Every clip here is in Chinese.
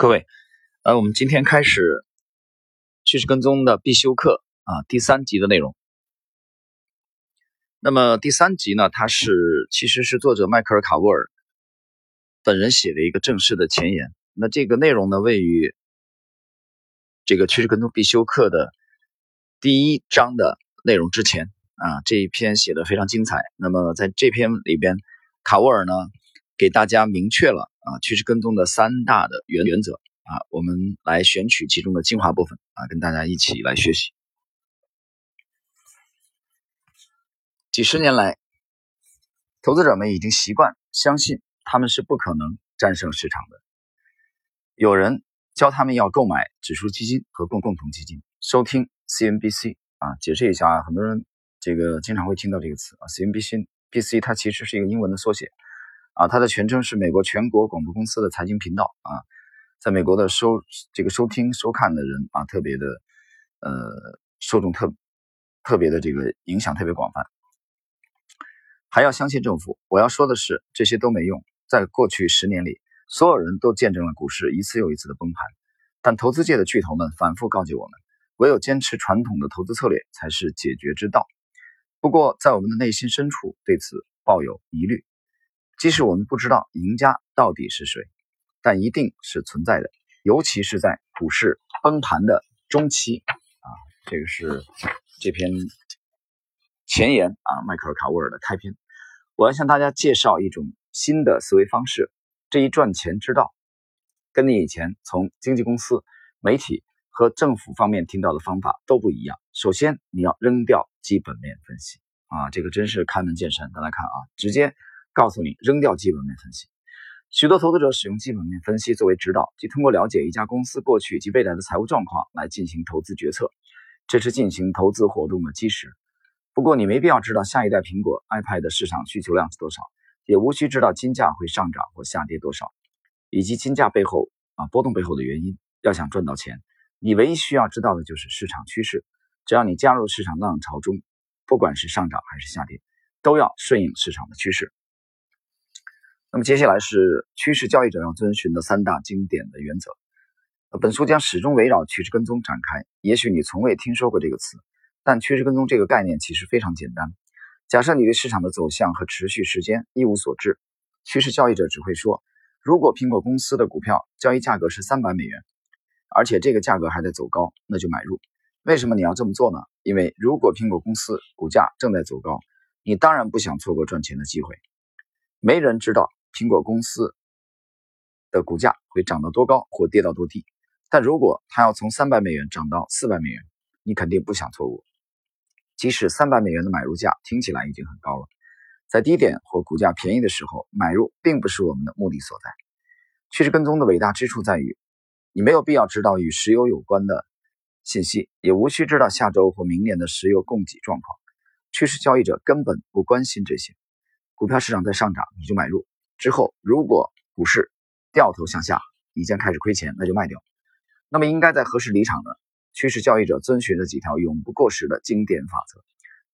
各位，呃，我们今天开始趋势跟踪的必修课啊，第三集的内容。那么第三集呢，它是其实是作者迈克尔·卡沃尔本人写的一个正式的前言。那这个内容呢，位于这个趋势跟踪必修课的第一章的内容之前啊。这一篇写的非常精彩。那么在这篇里边，卡沃尔呢给大家明确了。啊，趋势跟踪的三大的原原则啊，我们来选取其中的精华部分啊，跟大家一起来学习。几十年来，投资者们已经习惯相信他们是不可能战胜市场的。有人教他们要购买指数基金和共共同基金。收听 CNBC 啊，解释一下啊，很多人这个经常会听到这个词啊，CNBC，BC 它其实是一个英文的缩写。啊，它的全称是美国全国广播公司的财经频道啊，在美国的收这个收听收看的人啊，特别的呃受众特特别的这个影响特别广泛。还要相信政府。我要说的是，这些都没用。在过去十年里，所有人都见证了股市一次又一次的崩盘，但投资界的巨头们反复告诫我们，唯有坚持传统的投资策略才是解决之道。不过，在我们的内心深处，对此抱有疑虑。即使我们不知道赢家到底是谁，但一定是存在的，尤其是在股市崩盘的中期啊。这个是这篇前言啊，迈克尔·卡沃尔的开篇。我要向大家介绍一种新的思维方式，这一赚钱之道，跟你以前从经纪公司、媒体和政府方面听到的方法都不一样。首先，你要扔掉基本面分析啊，这个真是开门见山。大家看啊，直接。告诉你扔掉基本面分析。许多投资者使用基本面分析作为指导，即通过了解一家公司过去及未来的财务状况来进行投资决策，这是进行投资活动的基石。不过，你没必要知道下一代苹果 iPad 的市场需求量是多少，也无需知道金价会上涨或下跌多少，以及金价背后啊波动背后的原因。要想赚到钱，你唯一需要知道的就是市场趋势。只要你加入市场浪潮中，不管是上涨还是下跌，都要顺应市场的趋势。那么接下来是趋势交易者要遵循的三大经典的原则。本书将始终围绕趋势跟踪展开。也许你从未听说过这个词，但趋势跟踪这个概念其实非常简单。假设你对市场的走向和持续时间一无所知，趋势交易者只会说：如果苹果公司的股票交易价格是三百美元，而且这个价格还在走高，那就买入。为什么你要这么做呢？因为如果苹果公司股价正在走高，你当然不想错过赚钱的机会。没人知道。苹果公司的股价会涨到多高或跌到多低，但如果它要从三百美元涨到四百美元，你肯定不想错过。即使三百美元的买入价听起来已经很高了，在低点或股价便宜的时候买入，并不是我们的目的所在。趋势跟踪的伟大之处在于，你没有必要知道与石油有关的信息，也无需知道下周或明年的石油供给状况。趋势交易者根本不关心这些。股票市场在上涨，你就买入。之后，如果股市掉头向下，已经开始亏钱，那就卖掉。那么，应该在何时离场呢？趋势交易者遵循着几条永不过时的经典法则。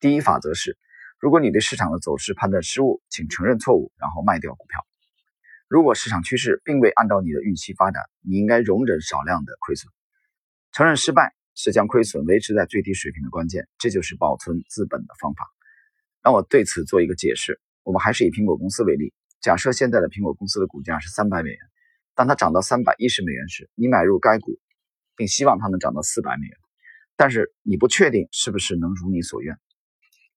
第一法则是：如果你对市场的走势判断失误，请承认错误，然后卖掉股票。如果市场趋势并未按照你的预期发展，你应该容忍少量的亏损。承认失败是将亏损维持在最低水平的关键，这就是保存资本的方法。让我对此做一个解释。我们还是以苹果公司为例。假设现在的苹果公司的股价是三百美元，当它涨到三百一十美元时，你买入该股，并希望它能涨到四百美元，但是你不确定是不是能如你所愿。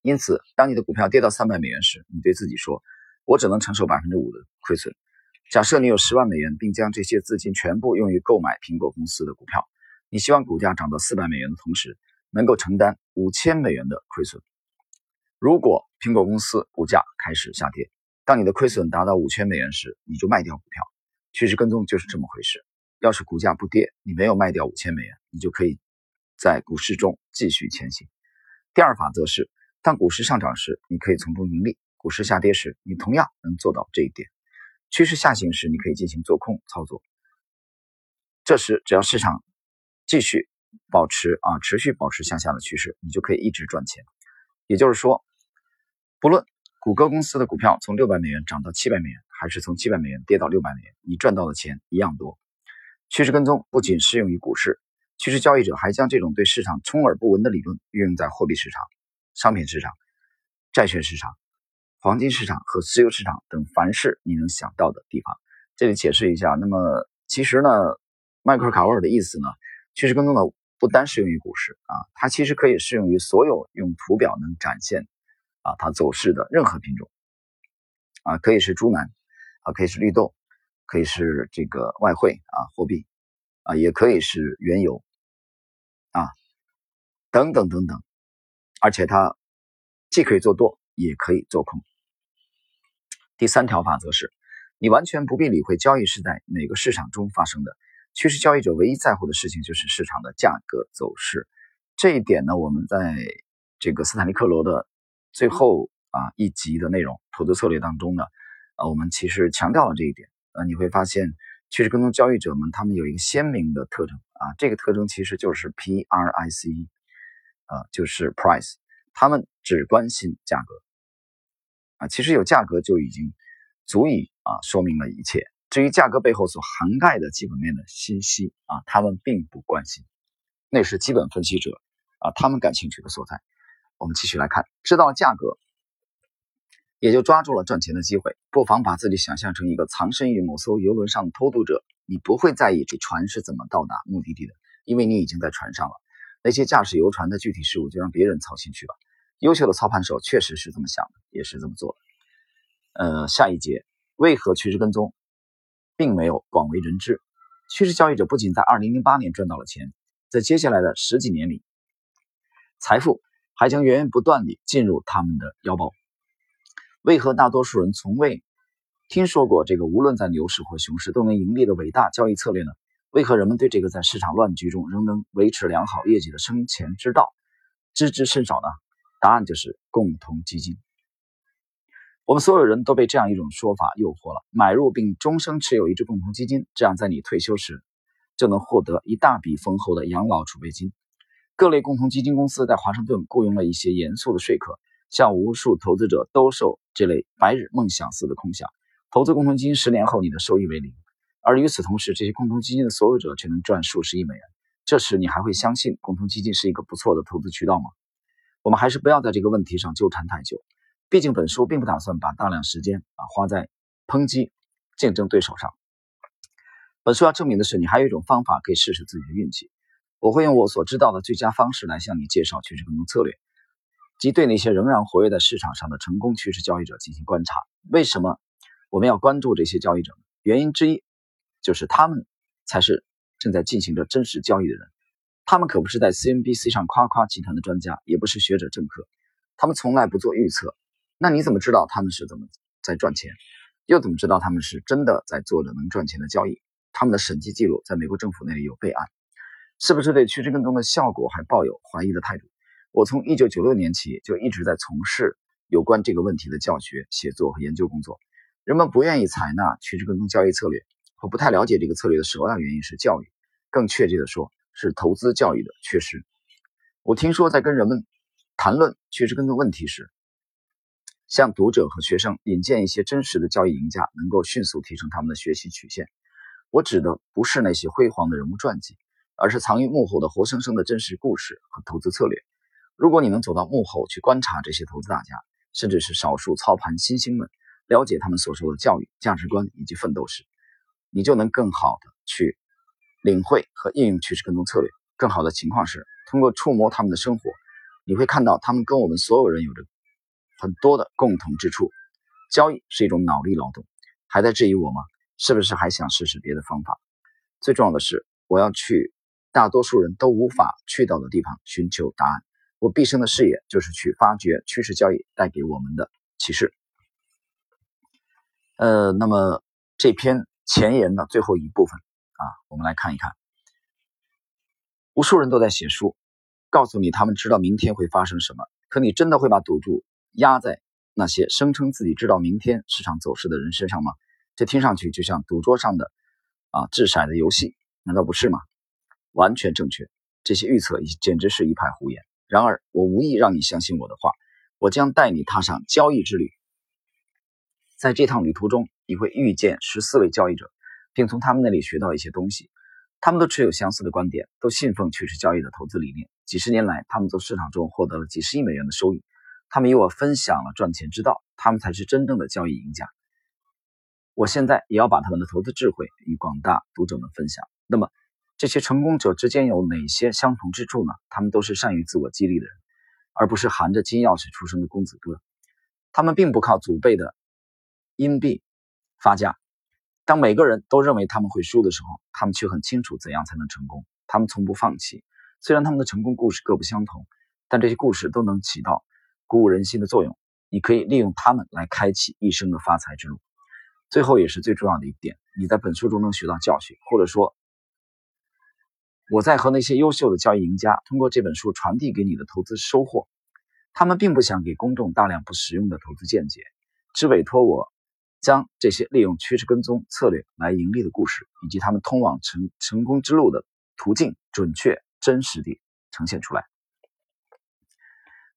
因此，当你的股票跌到三百美元时，你对自己说：“我只能承受百分之五的亏损。”假设你有十万美元，并将这些资金全部用于购买苹果公司的股票，你希望股价涨到四百美元的同时，能够承担五千美元的亏损。如果苹果公司股价开始下跌，当你的亏损达到五千美元时，你就卖掉股票。趋势跟踪就是这么回事。要是股价不跌，你没有卖掉五千美元，你就可以在股市中继续前行。第二法则是，当股市上涨时，你可以从中盈利；股市下跌时，你同样能做到这一点。趋势下行时，你可以进行做空操作。这时，只要市场继续保持啊持续保持向下的趋势，你就可以一直赚钱。也就是说，不论。谷歌公司的股票从六百美元涨到七百美元，还是从七百美元跌到六百美元，你赚到的钱一样多。趋势跟踪不仅适用于股市，趋势交易者还将这种对市场充耳不闻的理论运用在货币市场、商品市场、债券市场、黄金市场和石油市场等凡是你能想到的地方。这里解释一下，那么其实呢，迈克尔·卡沃尔的意思呢，趋势跟踪呢不单适用于股市啊，它其实可以适用于所有用图表能展现啊它走势的任何品种啊，可以是猪腩啊，可以是绿豆。可以是这个外汇啊，货币啊，也可以是原油啊，等等等等，而且它既可以做多，也可以做空。第三条法则是，你完全不必理会交易是在哪个市场中发生的。趋势交易者唯一在乎的事情就是市场的价格走势。这一点呢，我们在这个斯坦利克罗的最后啊一集的内容投资策略当中呢，啊，我们其实强调了这一点。呃，你会发现，趋势跟踪交易者们，他们有一个鲜明的特征啊，这个特征其实就是 P R I C E，啊，就是 price，他们只关心价格，啊，其实有价格就已经足以啊说明了一切。至于价格背后所涵盖的基本面的信息啊，他们并不关心，那是基本分析者啊他们感兴趣的所在。我们继续来看，知道了价格。也就抓住了赚钱的机会。不妨把自己想象成一个藏身于某艘游轮上的偷渡者，你不会在意这船是怎么到达目的地的，因为你已经在船上了。那些驾驶游船的具体事务就让别人操心去吧。优秀的操盘手确实是这么想的，也是这么做的。呃，下一节为何趋势跟踪并没有广为人知？趋势交易者不仅在2008年赚到了钱，在接下来的十几年里，财富还将源源不断地进入他们的腰包。为何大多数人从未听说过这个无论在牛市或熊市都能盈利的伟大交易策略呢？为何人们对这个在市场乱局中仍能维持良好业绩的生钱之道知之甚少呢？答案就是共同基金。我们所有人都被这样一种说法诱惑了：买入并终生持有一只共同基金，这样在你退休时就能获得一大笔丰厚的养老储备金。各类共同基金公司在华盛顿雇佣了一些严肃的说客。向无数投资者兜售这类白日梦想似的空想，投资共同基金十年后你的收益为零，而与此同时，这些共同基金的所有者却能赚数十亿美元。这时你还会相信共同基金是一个不错的投资渠道吗？我们还是不要在这个问题上纠缠太久，毕竟本书并不打算把大量时间啊花在抨击竞争对手上。本书要证明的是，你还有一种方法可以试试自己的运气。我会用我所知道的最佳方式来向你介绍趋势跟踪策略。即对那些仍然活跃在市场上的成功趋势交易者进行观察。为什么我们要关注这些交易者？原因之一就是他们才是正在进行着真实交易的人。他们可不是在 CNBC 上夸夸其谈的专家，也不是学者政客。他们从来不做预测。那你怎么知道他们是怎么在赚钱？又怎么知道他们是真的在做着能赚钱的交易？他们的审计记录在美国政府那里有备案。是不是对趋势跟踪的效果还抱有怀疑的态度？我从一九九六年起就一直在从事有关这个问题的教学、写作和研究工作。人们不愿意采纳趋势跟踪交易策略，和不太了解这个策略的首要原因是教育，更确切的说，是投资教育的缺失。我听说，在跟人们谈论趋势跟踪问题时，向读者和学生引荐一些真实的交易赢家，能够迅速提升他们的学习曲线。我指的不是那些辉煌的人物传记，而是藏于幕后的活生生的真实故事和投资策略。如果你能走到幕后去观察这些投资大家，甚至是少数操盘新星们，了解他们所受的教育、价值观以及奋斗史，你就能更好的去领会和应用趋势跟踪策略。更好的情况是，通过触摸他们的生活，你会看到他们跟我们所有人有着很多的共同之处。交易是一种脑力劳动，还在质疑我吗？是不是还想试试别的方法？最重要的是，我要去大多数人都无法去到的地方寻求答案。我毕生的事业就是去发掘趋势交易带给我们的启示。呃，那么这篇前言的最后一部分啊，我们来看一看。无数人都在写书，告诉你他们知道明天会发生什么，可你真的会把赌注压在那些声称自己知道明天市场走势的人身上吗？这听上去就像赌桌上的啊掷骰的游戏，难道不是吗？完全正确，这些预测简直是一派胡言。然而，我无意让你相信我的话。我将带你踏上交易之旅。在这趟旅途中，你会遇见十四位交易者，并从他们那里学到一些东西。他们都持有相似的观点，都信奉趋势交易的投资理念。几十年来，他们从市场中获得了几十亿美元的收益。他们与我分享了赚钱之道，他们才是真正的交易赢家。我现在也要把他们的投资智慧与广大读者们分享。那么，这些成功者之间有哪些相同之处呢？他们都是善于自我激励的人，而不是含着金钥匙出生的公子哥。他们并不靠祖辈的阴币发家。当每个人都认为他们会输的时候，他们却很清楚怎样才能成功。他们从不放弃。虽然他们的成功故事各不相同，但这些故事都能起到鼓舞人心的作用。你可以利用他们来开启一生的发财之路。最后也是最重要的一点，你在本书中能学到教训，或者说，我在和那些优秀的交易赢家通过这本书传递给你的投资收获。他们并不想给公众大量不实用的投资见解，只委托我将这些利用趋势跟踪策略来盈利的故事，以及他们通往成成功之路的途径，准确。真实地呈现出来。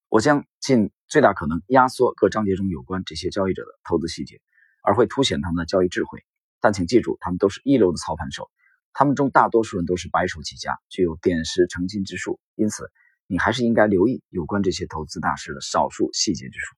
我将尽最大可能压缩各章节中有关这些交易者的投资细节，而会凸显他们的交易智慧。但请记住，他们都是一流的操盘手，他们中大多数人都是白手起家，具有点石成金之术。因此，你还是应该留意有关这些投资大师的少数细节之处。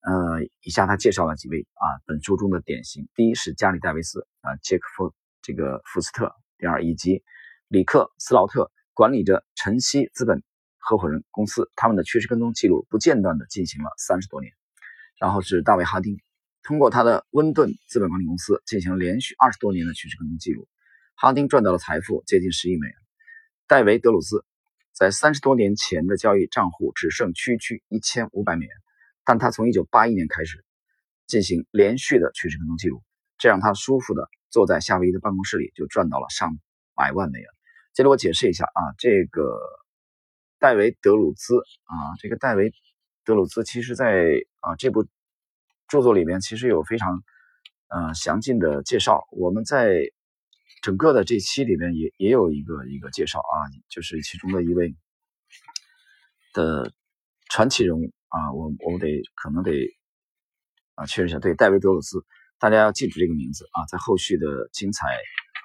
呃，以下他介绍了几位啊，本书中的典型：第一是加里·戴维斯啊，杰克·福这个福斯特；第二，以及里克·斯劳特。管理着晨曦资本合伙人公司，他们的趋势跟踪记录不间断地进行了三十多年。然后是大卫·哈丁，通过他的温顿资本管理公司进行连续二十多年的趋势跟踪记录，哈丁赚到了财富接近十亿美元。戴维·德鲁兹在三十多年前的交易账户只剩区区一千五百美元，但他从一九八一年开始进行连续的趋势跟踪记录，这让他舒服地坐在夏威夷的办公室里就赚到了上百万美元。接着我解释一下啊，这个戴维·德鲁兹啊，这个戴维·德鲁兹，其实在啊这部著作里面其实有非常呃详尽的介绍。我们在整个的这期里面也也有一个一个介绍啊，就是其中的一位的传奇人物啊，我我们得可能得啊确认一下，对，戴维·德鲁斯，大家要记住这个名字啊，在后续的精彩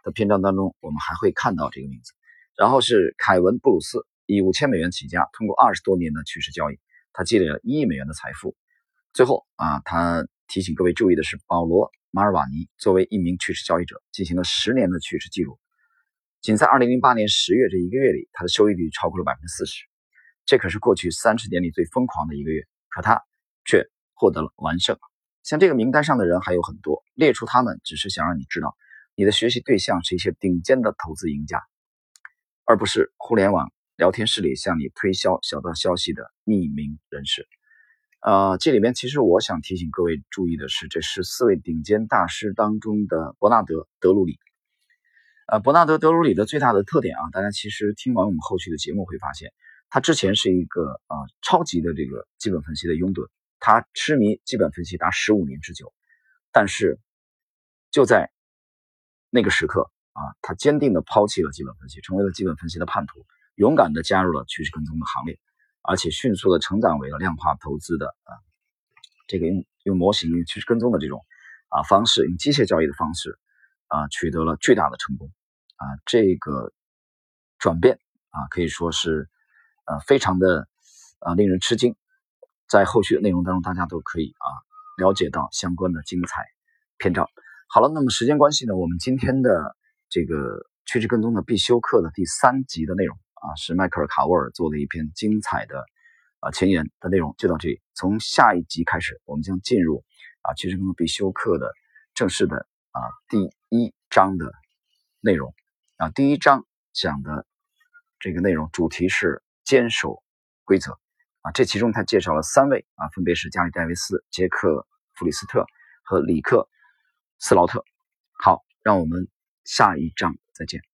的篇章当中，我们还会看到这个名字。然后是凯文·布鲁斯，以五千美元起家，通过二十多年的趋势交易，他积累了一亿美元的财富。最后啊，他提醒各位注意的是，保罗·马尔瓦尼作为一名趋势交易者，进行了十年的趋势记录，仅在二零零八年十月这一个月里，他的收益率超过了百分之四十。这可是过去三十年里最疯狂的一个月，可他却获得了完胜。像这个名单上的人还有很多，列出他们只是想让你知道，你的学习对象是一些顶尖的投资赢家。而不是互联网聊天室里向你推销小道消息的匿名人士。呃，这里面其实我想提醒各位注意的是，这十四位顶尖大师当中的伯纳德·德鲁里。呃，伯纳德·德鲁里的最大的特点啊，大家其实听完我们后续的节目会发现，他之前是一个啊超级的这个基本分析的拥趸，他痴迷基本分析达十五年之久，但是就在那个时刻。啊，他坚定地抛弃了基本分析，成为了基本分析的叛徒，勇敢地加入了趋势跟踪的行列，而且迅速地成长为了量化投资的啊，这个用用模型、去跟踪的这种啊方式，用机械交易的方式啊，取得了巨大的成功啊。这个转变啊，可以说是呃非常的啊令人吃惊。在后续的内容当中，大家都可以啊了解到相关的精彩篇章。好了，那么时间关系呢，我们今天的。这个趋势跟踪的必修课的第三集的内容啊，是迈克尔·卡沃尔做的一篇精彩的啊前言的内容，就到这里。从下一集开始，我们将进入啊其实跟必修课的正式的啊第一章的内容啊。第一章讲的这个内容主题是坚守规则啊，这其中他介绍了三位啊，分别是加里·戴维斯、杰克·弗里斯特和里克·斯劳特。好，让我们。下一章再见。